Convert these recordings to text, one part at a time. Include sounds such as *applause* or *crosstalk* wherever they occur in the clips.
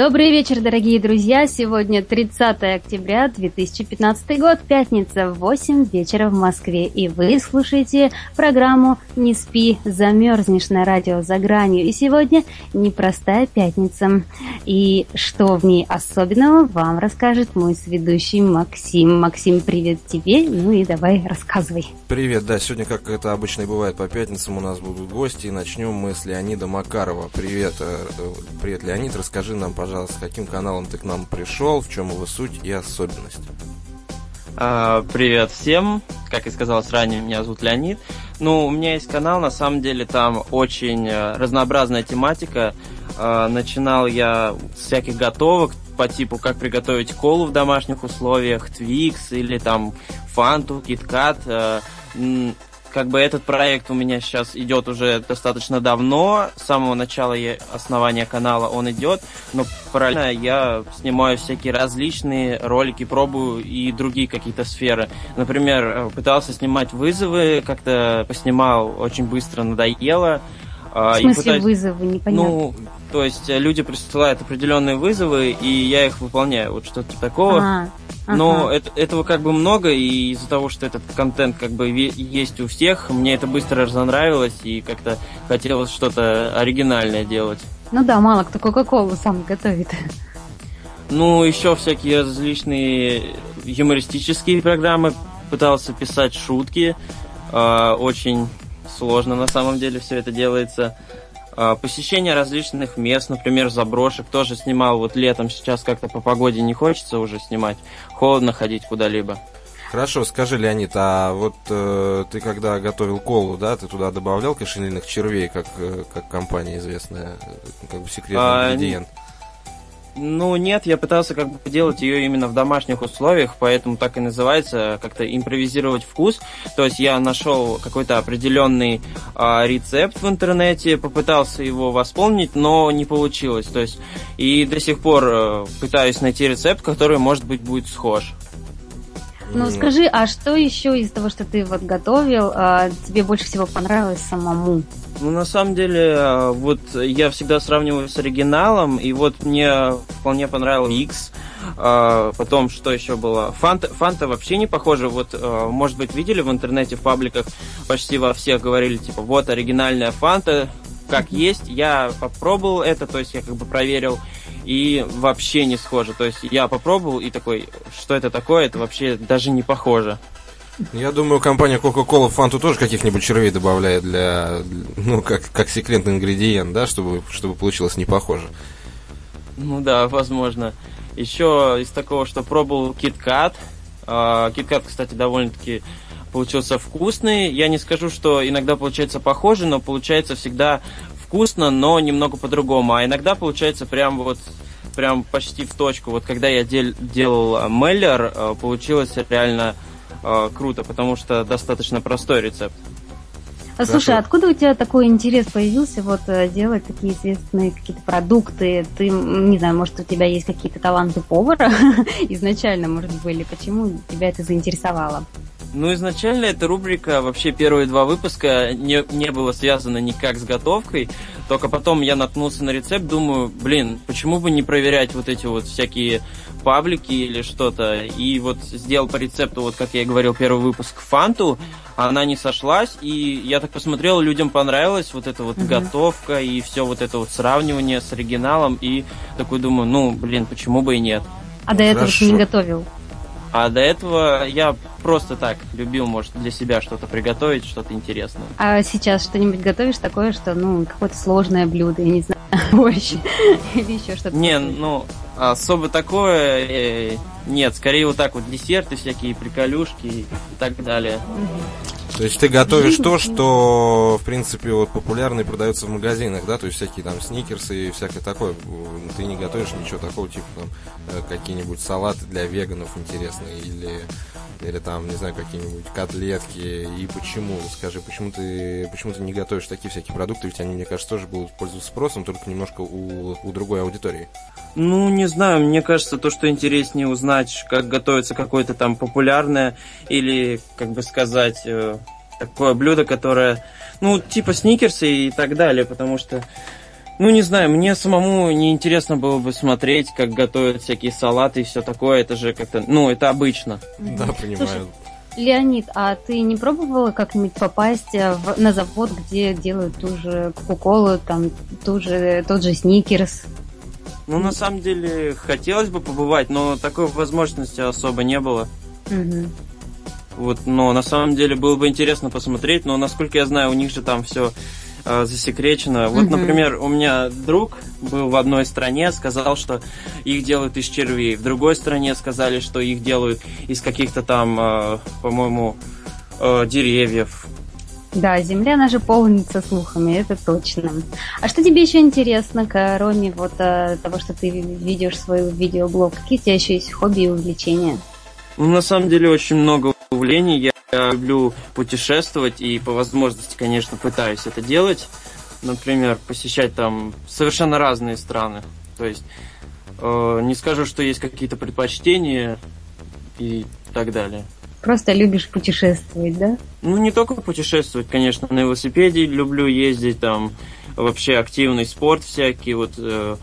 Добрый вечер, дорогие друзья! Сегодня 30 октября 2015 год, пятница, 8 вечера в Москве. И вы слушаете программу «Не спи, замерзнешь» на радио «За гранью». И сегодня непростая пятница. И что в ней особенного, вам расскажет мой сведущий Максим. Максим, привет тебе, ну и давай рассказывай. Привет, да, сегодня, как это обычно и бывает по пятницам, у нас будут гости. И начнем мы с Леонида Макарова. Привет, э, привет, Леонид, расскажи нам, пожалуйста, каким каналом ты к нам пришел, в чем его суть и особенность. А, привет всем, как и сказалось ранее, меня зовут Леонид. Ну, у меня есть канал, на самом деле там очень э, разнообразная тематика. А, начинал я с всяких готовок по типу, как приготовить колу в домашних условиях, твикс или там фанту, киткат. Э, как бы этот проект у меня сейчас идет уже достаточно давно. С самого начала я, основания канала он идет, но параллельно я снимаю всякие различные ролики, пробую и другие какие-то сферы. Например, э, пытался снимать вызовы, как-то поснимал, очень быстро надоело. А, В смысле пытаюсь... вызовы? Непонятно. Ну, то есть э, люди присылают определенные вызовы, и я их выполняю. Вот что-то такого. А, ага. Но это, этого как бы много, и из-за того, что этот контент как бы есть у всех, мне это быстро разонравилось, и как-то хотелось что-то оригинальное делать. Ну да, мало кто Кока-Колу сам готовит. Ну, еще всякие различные юмористические программы. Пытался писать шутки. Э, очень сложно на самом деле все это делается. А, посещение различных мест, например, заброшек, тоже снимал вот летом, сейчас как-то по погоде не хочется уже снимать, холодно ходить куда-либо. Хорошо, скажи, Леонид, а вот э, ты когда готовил колу, да, ты туда добавлял кошелиных червей, как, э, как компания известная, как бы секретный а, ингредиент? Ну, нет, я пытался как бы делать ее именно в домашних условиях, поэтому так и называется, как-то импровизировать вкус. То есть я нашел какой-то определенный а, рецепт в интернете, попытался его восполнить, но не получилось. То есть и до сих пор а, пытаюсь найти рецепт, который, может быть, будет схож. Ну, скажи, а что еще из того, что ты вот готовил, а, тебе больше всего понравилось самому? Ну, на самом деле, а, вот я всегда сравниваю с оригиналом, и вот мне вполне понравился X. А, потом, что еще было? Фанта, Фанта вообще не похожа. Вот, может быть, видели в интернете, в пабликах, почти во всех говорили, типа, вот оригинальная Фанта, как есть. Я попробовал это, то есть я как бы проверил, и вообще не схоже. То есть я попробовал и такой, что это такое, это вообще даже не похоже. Я думаю, компания Coca-Cola в фанту тоже каких-нибудь червей добавляет для, ну, как, как секретный ингредиент, да, чтобы, чтобы получилось не похоже. Ну да, возможно. Еще из такого, что пробовал KitKat. KitKat, кстати, довольно-таки получился вкусный. Я не скажу, что иногда получается похоже, но получается всегда вкусно, но немного по-другому. А иногда получается прям вот прям почти в точку. Вот когда я дел, делал э, Меллер, э, получилось реально э, круто, потому что достаточно простой рецепт. А, слушай, откуда у тебя такой интерес появился вот э, делать такие известные какие-то продукты? Ты, не знаю, может, у тебя есть какие-то таланты повара *laughs* изначально, может, были? Почему тебя это заинтересовало? Ну, изначально эта рубрика, вообще первые два выпуска не, не было связано никак с готовкой, только потом я наткнулся на рецепт, думаю, блин, почему бы не проверять вот эти вот всякие паблики или что-то, и вот сделал по рецепту, вот как я и говорил, первый выпуск фанту, она не сошлась, и я так посмотрел, людям понравилась вот эта вот угу. готовка и все вот это вот сравнивание с оригиналом, и такой думаю, ну, блин, почему бы и нет. А до этого Хорошо. ты не готовил? А до этого я просто так любил, может, для себя что-то приготовить, что-то интересное. А сейчас что-нибудь готовишь такое, что, ну, какое-то сложное блюдо, я не знаю, *laughs* овощи или еще что-то? Не, ну, особо такое э, нет. Скорее вот так вот десерты всякие, приколюшки и так далее. То есть ты готовишь то, что, в принципе, вот популярно и продается в магазинах, да? То есть всякие там сникерсы и всякое такое. Ты не готовишь ничего такого, типа там э, какие-нибудь салаты для веганов интересные или или там, не знаю, какие-нибудь котлетки, и почему? Скажи, почему ты, почему ты не готовишь такие всякие продукты, ведь они, мне кажется, тоже будут пользоваться спросом, только немножко у, у другой аудитории. Ну, не знаю, мне кажется, то, что интереснее узнать, как готовится какое-то там популярное или, как бы сказать, э, такое блюдо, которое, ну, типа сникерсы и так далее, потому что ну, не знаю, мне самому не интересно было бы смотреть, как готовят всякие салаты и все такое. Это же как-то, ну, это обычно. Да, понимаю. Слушай, Леонид, а ты не пробовала как-нибудь попасть э, в, на завод, где делают ту же Кока-Колу, там, ту же, тот же Сникерс? Ну, на самом деле, хотелось бы побывать, но такой возможности особо не было. Угу. Вот, но на самом деле было бы интересно посмотреть, но насколько я знаю, у них же там все э, засекречено. Вот, угу. например, у меня друг был в одной стране, сказал, что их делают из червей. В другой стране сказали, что их делают из каких-то там, э, по-моему, э, деревьев. Да, земля наша полнится слухами, это точно. А что тебе еще интересно, кроме вот э, того, что ты ведешь свой видеоблог? Какие у тебя еще есть хобби и увлечения? Ну, на самом деле, очень много увлений. Я я люблю путешествовать и по возможности, конечно, пытаюсь это делать. Например, посещать там совершенно разные страны. То есть э, не скажу, что есть какие-то предпочтения и так далее. Просто любишь путешествовать, да? Ну, не только путешествовать, конечно, на велосипеде люблю ездить, там вообще активный спорт всякий, вот э,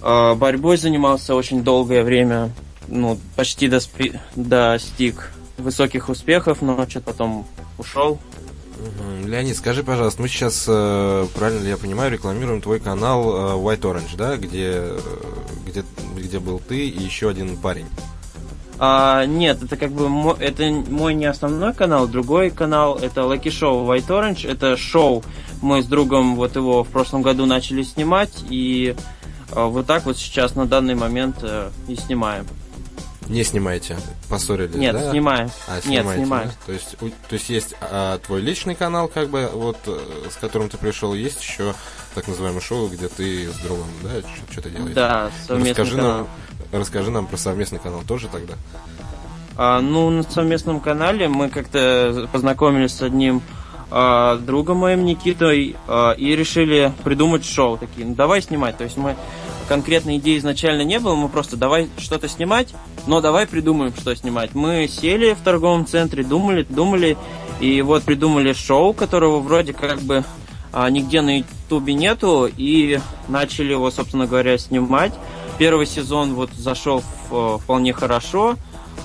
э, борьбой занимался очень долгое время, ну, почти доспи, достиг высоких успехов, но что-то потом ушел. Леонид, скажи, пожалуйста, мы сейчас, э, правильно ли я понимаю, рекламируем твой канал э, White Orange, да, где, э, где, где был ты и еще один парень? А, нет, это как бы мой, это мой не основной канал, другой канал это Lucky Show White Orange. Это шоу. Мы с другом вот его в прошлом году начали снимать и вот так вот сейчас на данный момент и снимаем. Не снимаете, поссорились, Нет, да? снимаю. А, снимаете, Нет, снимаю. Да? То есть, у, то есть есть а, твой личный канал, как бы, вот, э, с которым ты пришел, есть еще так называемое шоу, где ты с другом, да, что-то делаешь? Да, совместный расскажи канал. Нам, расскажи нам про совместный канал тоже тогда. А, ну, на совместном канале мы как-то познакомились с одним а, другом моим Никитой а, и решили придумать шоу такие. Ну, давай снимать. То есть мы конкретной идеи изначально не было, мы просто давай что-то снимать, но давай придумаем, что снимать. Мы сели в торговом центре, думали, думали, и вот придумали шоу, которого вроде как бы а, нигде на ютубе нету, и начали его, собственно говоря, снимать. Первый сезон вот зашел в, вполне хорошо,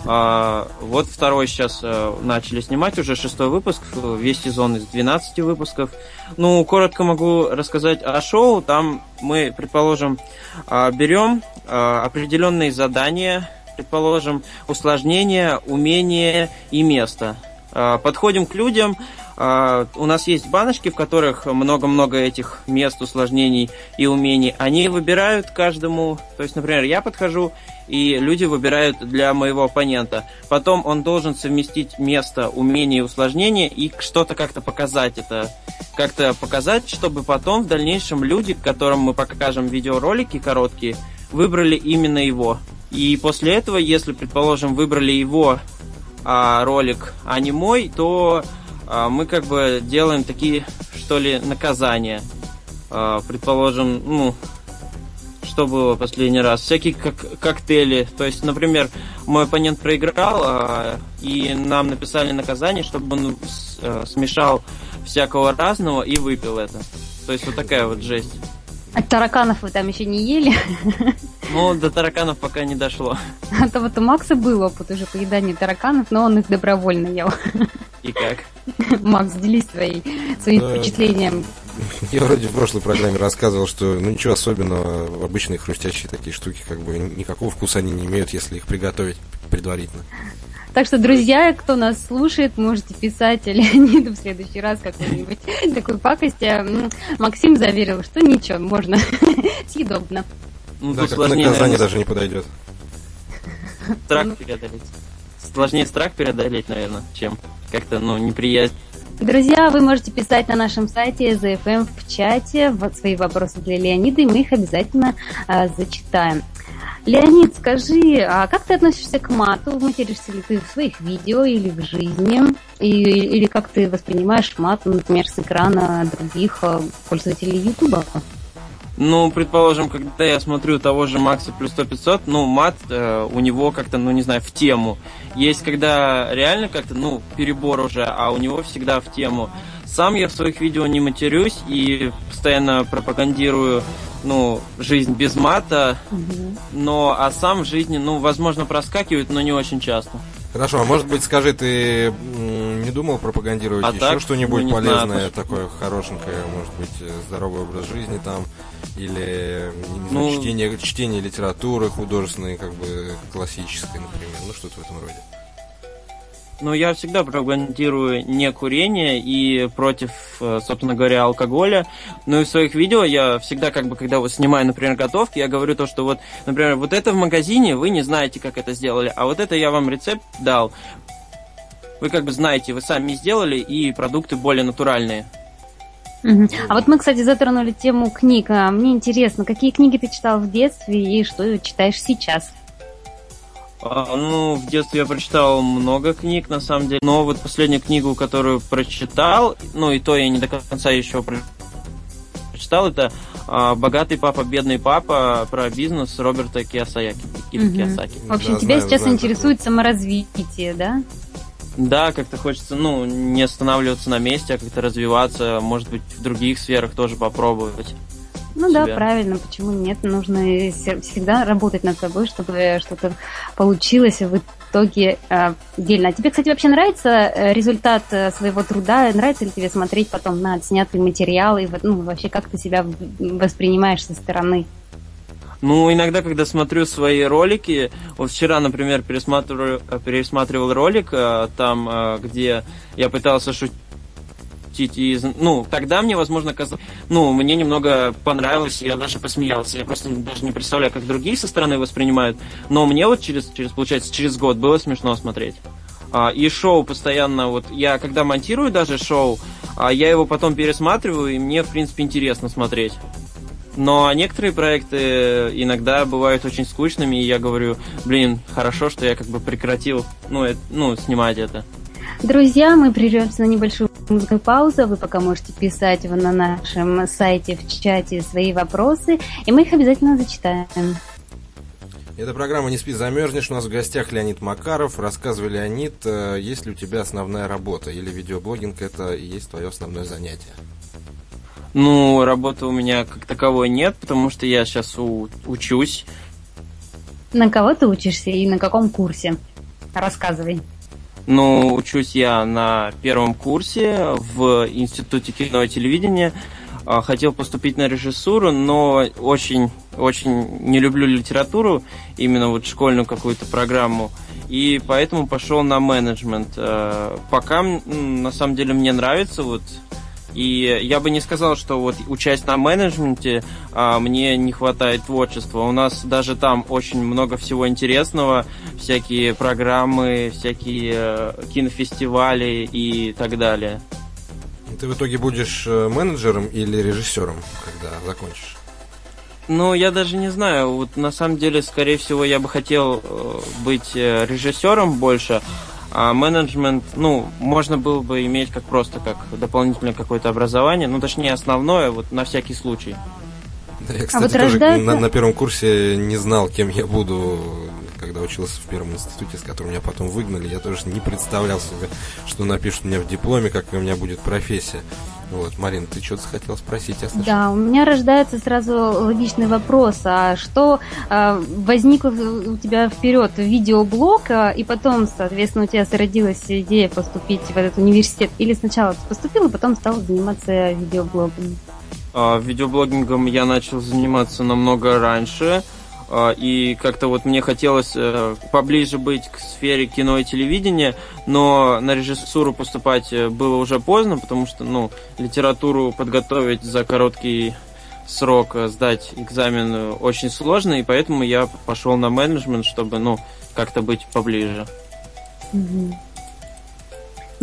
а, вот второй сейчас а, начали снимать, уже шестой выпуск, весь сезон из 12 выпусков. Ну, коротко могу рассказать о шоу. Там мы, предположим, а, берем а, определенные задания, предположим, усложнения, умения и место. А, подходим к людям, у нас есть баночки, в которых много-много этих мест, усложнений и умений. Они выбирают каждому, то есть, например, я подхожу, и люди выбирают для моего оппонента. Потом он должен совместить место, умение и усложнение и что-то как-то показать это. Как-то показать, чтобы потом в дальнейшем люди, которым мы покажем видеоролики короткие, выбрали именно его. И после этого, если, предположим, выбрали его а, ролик, а не мой, то а, мы как бы делаем такие, что ли, наказания. А, предположим, ну, что было последний раз? Всякие как коктейли. То есть, например, мой оппонент проиграл, а, и нам написали наказание, чтобы он а, смешал всякого разного и выпил это. То есть вот такая вот жесть. А тараканов вы там еще не ели? *laughs* Ну, до тараканов пока не дошло. А то вот у Макса был опыт уже поедания тараканов, но он их добровольно ел. И как? Макс, делись своей, своим да. впечатлением. Я вроде в прошлой программе рассказывал, что ну ничего особенного, обычные хрустящие такие штуки, как бы никакого вкуса они не имеют, если их приготовить предварительно. Так что, друзья, кто нас слушает, можете писать Леониду в следующий раз какую-нибудь такую пакость. Максим заверил, что ничего, можно съедобно. Ну, да, как наказание даже не подойдет. Страх ну. преодолеть. Сложнее страх преодолеть, наверное, чем как-то, ну, неприязнь. Друзья, вы можете писать на нашем сайте ZFM в чате вот свои вопросы для Леонида, и мы их обязательно э, зачитаем. Леонид, скажи, а как ты относишься к мату? Материшься ли ты в своих видео или в жизни? И, или как ты воспринимаешь мат, например, с экрана других э, пользователей Ютуба? Ну, предположим, когда я смотрю того же Макса плюс 100 500, ну, мат э, у него как-то, ну, не знаю, в тему. Есть, когда реально как-то, ну, перебор уже, а у него всегда в тему. Сам я в своих видео не матерюсь и постоянно пропагандирую, ну, жизнь без мата, угу. но, а сам в жизни, ну, возможно, проскакивает, но не очень часто. Хорошо, а может быть, скажи, ты не думал пропагандировать а еще что-нибудь ну, полезное, знаю, такое хорошенькое, может быть, здоровый образ жизни там, или знаю, ну, чтение, чтение литературы художественной, как бы классической, например, ну что-то в этом роде. Ну, я всегда пропагандирую не курение и против, э, собственно говоря, алкоголя. Ну и в своих видео я всегда, как бы, когда вот снимаю, например, готовки, я говорю то, что вот, например, вот это в магазине, вы не знаете, как это сделали, а вот это я вам рецепт дал. Вы как бы знаете, вы сами сделали, и продукты более натуральные. А вот мы, кстати, затронули тему книг. А мне интересно, какие книги ты читал в детстве и что читаешь сейчас? А, ну, в детстве я прочитал много книг, на самом деле. Но вот последнюю книгу, которую прочитал, ну и то я не до конца еще прочитал, это а, «Богатый папа, бедный папа» про бизнес Роберта Киосаяки. Угу. Киосаки. В общем, да, тебя знаю, сейчас знаю, интересует такое. саморазвитие, да? Да, как-то хочется, ну, не останавливаться на месте, а как-то развиваться, может быть, в других сферах тоже попробовать. Ну себя. да, правильно, почему нет? Нужно всегда работать над собой, чтобы что-то получилось в итоге э, дельно. А тебе, кстати, вообще нравится э, результат э, своего труда? Нравится ли тебе смотреть потом на отснятый материал и ну, вообще как ты себя воспринимаешь со стороны? Ну, иногда, когда смотрю свои ролики, вот вчера, например, пересматривал, пересматривал ролик, э, там, где я пытался шутить шутить. И, ну, тогда мне, возможно, казалось... Ну, мне немного понравилось, я даже посмеялся. Я просто даже не представляю, как другие со стороны воспринимают. Но мне вот через, через получается, через год было смешно смотреть. А, и шоу постоянно, вот я когда монтирую даже шоу, а я его потом пересматриваю, и мне, в принципе, интересно смотреть. Но некоторые проекты иногда бывают очень скучными, и я говорю, блин, хорошо, что я как бы прекратил, ну, это, ну снимать это. Друзья, мы прервемся на небольшую музыкальную паузу. Вы пока можете писать на нашем сайте в чате свои вопросы, и мы их обязательно зачитаем. Это программа «Не спи, замерзнешь». У нас в гостях Леонид Макаров. Рассказывай, Леонид, э, есть ли у тебя основная работа или видеоблогинг – это и есть твое основное занятие? Ну, работы у меня как таковой нет, потому что я сейчас у- учусь. На кого ты учишься и на каком курсе? Рассказывай. Ну, учусь я на первом курсе в Институте кино и телевидения. А, хотел поступить на режиссуру, но очень, очень не люблю литературу, именно вот школьную какую-то программу. И поэтому пошел на менеджмент. А, пока, на самом деле, мне нравится вот и я бы не сказал, что вот участь на менеджменте а, мне не хватает творчества. У нас даже там очень много всего интересного, всякие программы, всякие э, кинофестивали и так далее. Ты в итоге будешь э, менеджером или режиссером, когда закончишь? Ну, я даже не знаю. Вот на самом деле, скорее всего, я бы хотел э, быть режиссером больше, а менеджмент, ну, можно было бы иметь как просто как дополнительное какое-то образование, ну, точнее, основное, вот на всякий случай. Да, я, кстати, а вот тоже рождается... на, на первом курсе не знал, кем я буду, когда учился в первом институте, с которым меня потом выгнали. Я тоже не представлял себе, что напишут мне в дипломе, как у меня будет профессия. Вот, Марин, ты что-то хотела спросить, я слышу. Да, у меня рождается сразу логичный вопрос. А что э, возникло у тебя вперед видеоблог, а, и потом, соответственно, у тебя зародилась идея поступить в этот университет? Или сначала ты поступил, и потом стал заниматься видеоблогом? А, видеоблогингом я начал заниматься намного раньше. А, и как-то вот мне хотелось э, поближе быть к сфере кино и телевидения, но на режиссуру поступать э, было уже поздно, потому что, ну, литературу подготовить за короткий срок, э, сдать экзамен очень сложно, и поэтому я пошел на менеджмент, чтобы, ну, как-то быть поближе. Ну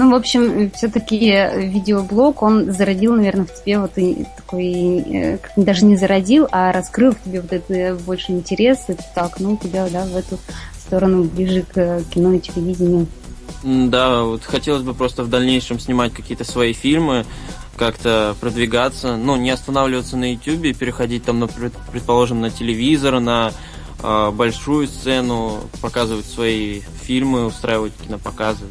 Ну, в общем, все-таки видеоблог, он зародил, наверное, в тебе вот и такой, э, даже не зародил, а раскрыл в тебе вот это больше интерес, и так, ну, тебя, да, в эту сторону ближе к кино и телевидению. Да, вот хотелось бы просто в дальнейшем снимать какие-то свои фильмы, как-то продвигаться, ну, не останавливаться на YouTube, переходить там, предположим, на телевизор, на э, большую сцену, показывать свои фильмы, устраивать кинопоказы.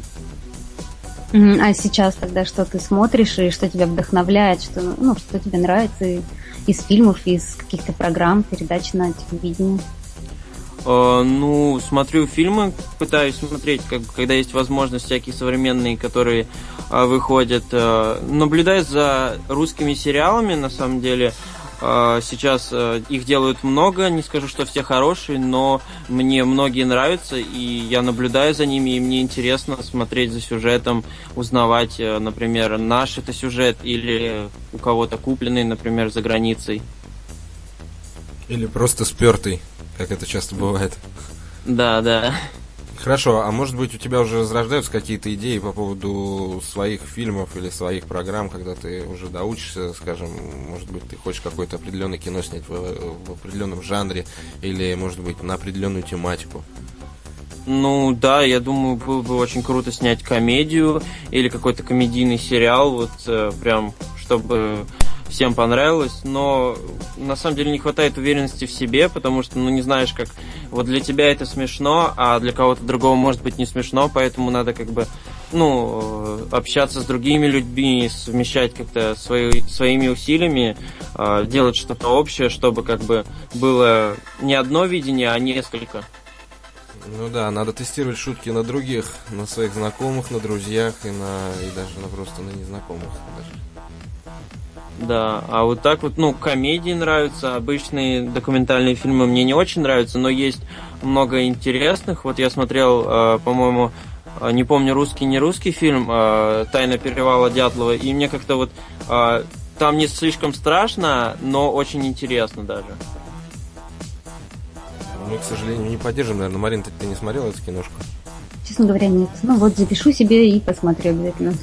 А сейчас тогда что ты смотришь и что тебя вдохновляет, что, ну, что тебе нравится из фильмов, из каких-то программ, передач на телевидении? Uh, ну, смотрю фильмы, пытаюсь смотреть, как, когда есть возможность, всякие современные, которые uh, выходят. Uh, наблюдаю за русскими сериалами, на самом деле. Сейчас э, их делают много, не скажу, что все хорошие, но мне многие нравятся, и я наблюдаю за ними, и мне интересно смотреть за сюжетом, узнавать, э, например, наш это сюжет или у кого-то купленный, например, за границей. Или просто спертый, как это часто бывает. Да, да. Хорошо, а может быть у тебя уже разрождаются какие-то идеи по поводу своих фильмов или своих программ, когда ты уже доучишься, скажем, может быть ты хочешь какое-то определенное кино снять в, в определенном жанре или, может быть, на определенную тематику? Ну да, я думаю, было бы очень круто снять комедию или какой-то комедийный сериал, вот э, прям, чтобы всем понравилось, но на самом деле не хватает уверенности в себе, потому что, ну, не знаешь, как... Вот для тебя это смешно, а для кого-то другого может быть не смешно, поэтому надо как бы, ну, общаться с другими людьми, совмещать как-то свои, своими усилиями, э, делать что-то общее, чтобы как бы было не одно видение, а несколько. Ну да, надо тестировать шутки на других, на своих знакомых, на друзьях и на и даже на просто на незнакомых даже. Да, а вот так вот, ну, комедии нравятся, обычные документальные фильмы мне не очень нравятся, но есть много интересных. Вот я смотрел, э, по-моему, э, не помню, русский, не русский фильм э, «Тайна перевала Дятлова», и мне как-то вот э, там не слишком страшно, но очень интересно даже. Мы, к сожалению, не поддержим, наверное. Марин, ты, ты не смотрел эту киношку? Честно говоря, нет. Ну вот, запишу себе и посмотрю обязательно.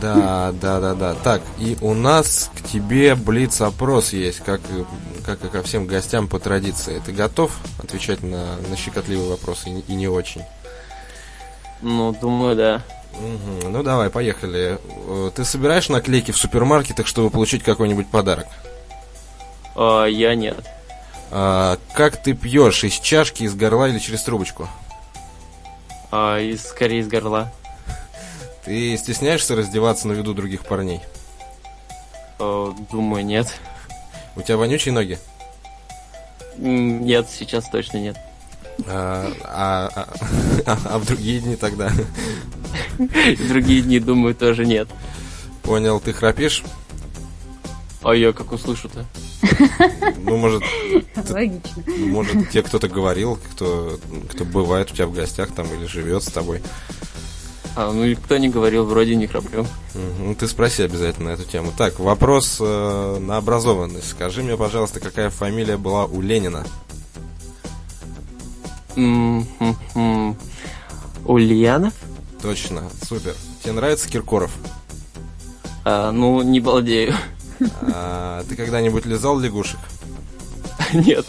Да, да, да, да. Так, и у нас к тебе блиц-опрос есть, как, как и ко всем гостям по традиции. Ты готов отвечать на, на щекотливые вопросы и, и не очень? Ну, думаю, да. Угу. Ну, давай, поехали. Э, ты собираешь наклейки в супермаркетах, чтобы получить какой-нибудь подарок? А, я нет. А, как ты пьешь? Из чашки, из горла или через трубочку? А, из, скорее из горла. Ты стесняешься раздеваться на виду других парней? О, думаю, нет. У тебя вонючие ноги? Нет, сейчас точно нет. А, а, а, *laughs* а в другие дни тогда? *laughs* В другие дни, думаю, тоже нет. Понял, ты храпишь? А я как услышу-то? Ну, может... *laughs* Логично. Может, тебе кто-то говорил, кто, кто бывает у тебя в гостях там или живет с тобой. А, ну никто не говорил, вроде не храплю. Ну ты спроси обязательно эту тему. Так, вопрос э, на образованность. Скажи мне, пожалуйста, какая фамилия была у Ленина? Ульянов? Точно, супер. Тебе нравится Киркоров? А, ну, не балдею. А, ты когда-нибудь лизал лягушек? *laughs* Нет.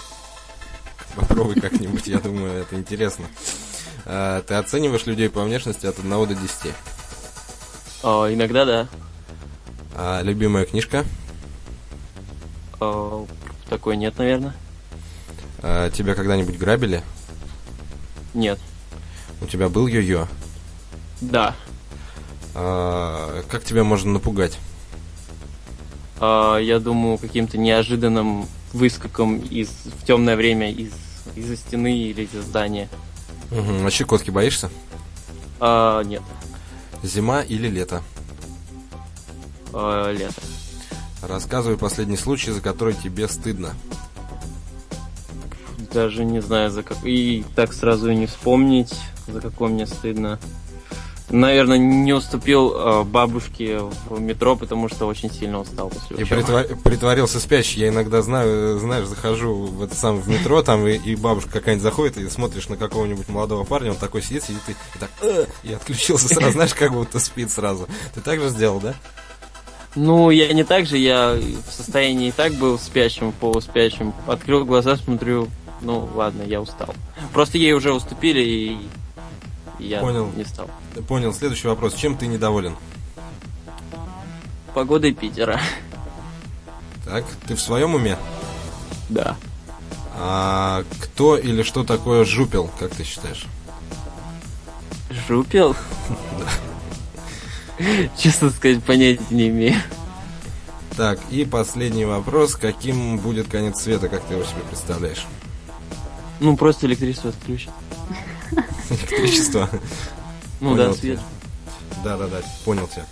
Попробуй как-нибудь, я думаю, это интересно. А, ты оцениваешь людей по внешности от 1 до 10? О, иногда да. А любимая книжка? О, такой нет, наверное. А, тебя когда-нибудь грабили? Нет. У тебя был йо-йо? Да. А, как тебя можно напугать? А, я думаю, каким-то неожиданным выскоком из, в темное время из, из-за стены или из-за здания. Угу. А щекотки боишься? А, нет. Зима или лето? А, лето. Рассказывай последний случай, за который тебе стыдно. Даже не знаю, за как... И так сразу и не вспомнить, за какой мне стыдно. Наверное, не уступил э, бабушке в метро, потому что очень сильно устал после И притва- притворился спящий. Я иногда знаю, знаешь, захожу в это самое в метро, там и, и бабушка какая-нибудь заходит, и смотришь на какого-нибудь молодого парня, он такой сидит, сидит и, и так, «Э!» и отключился сразу, знаешь, как будто спит сразу. Ты так же сделал, да? Ну, я не так же, я в состоянии и так был спящим, полуспящим. Открыл глаза, смотрю, ну ладно, я устал. Просто ей уже уступили, и я Понял. не стал. Понял. Следующий вопрос. Чем ты недоволен? Погодой Питера. Так, ты в своем уме? Да. А кто или что такое жупел, как ты считаешь? Жупел? *laughs* Честно сказать, понятия не имею. Так, и последний вопрос. Каким будет конец света, как ты его себе представляешь? Ну, просто электричество отключат. Электричество? Ну да, свет. Да-да-да, понял тебя.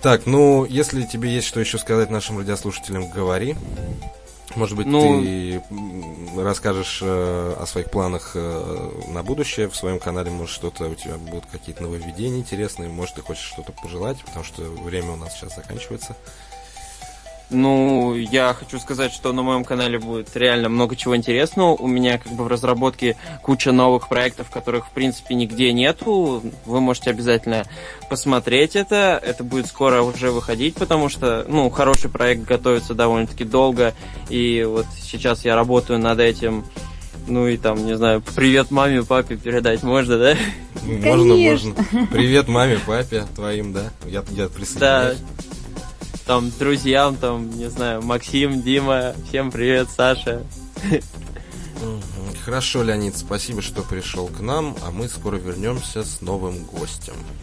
Так, ну, если тебе есть что еще сказать нашим радиослушателям, говори. Может быть, Ну- ты расскажешь э, о своих планах э, на будущее в своем канале, может, что-то у тебя будут какие-то нововведения интересные, может, ты хочешь что-то пожелать, потому что время у нас сейчас заканчивается. Ну, я хочу сказать, что на моем канале будет реально много чего интересного. У меня как бы в разработке куча новых проектов, которых в принципе нигде нету. Вы можете обязательно посмотреть это. Это будет скоро уже выходить, потому что, ну, хороший проект готовится довольно-таки долго. И вот сейчас я работаю над этим. Ну и там, не знаю, привет маме, папе передать можно, да? Ну, Можно, Конечно. можно. Привет маме, папе твоим, да? Я, я Да. Там друзьям, там, не знаю, Максим, Дима, всем привет, Саша. Хорошо, Леонид, спасибо, что пришел к нам, а мы скоро вернемся с новым гостем.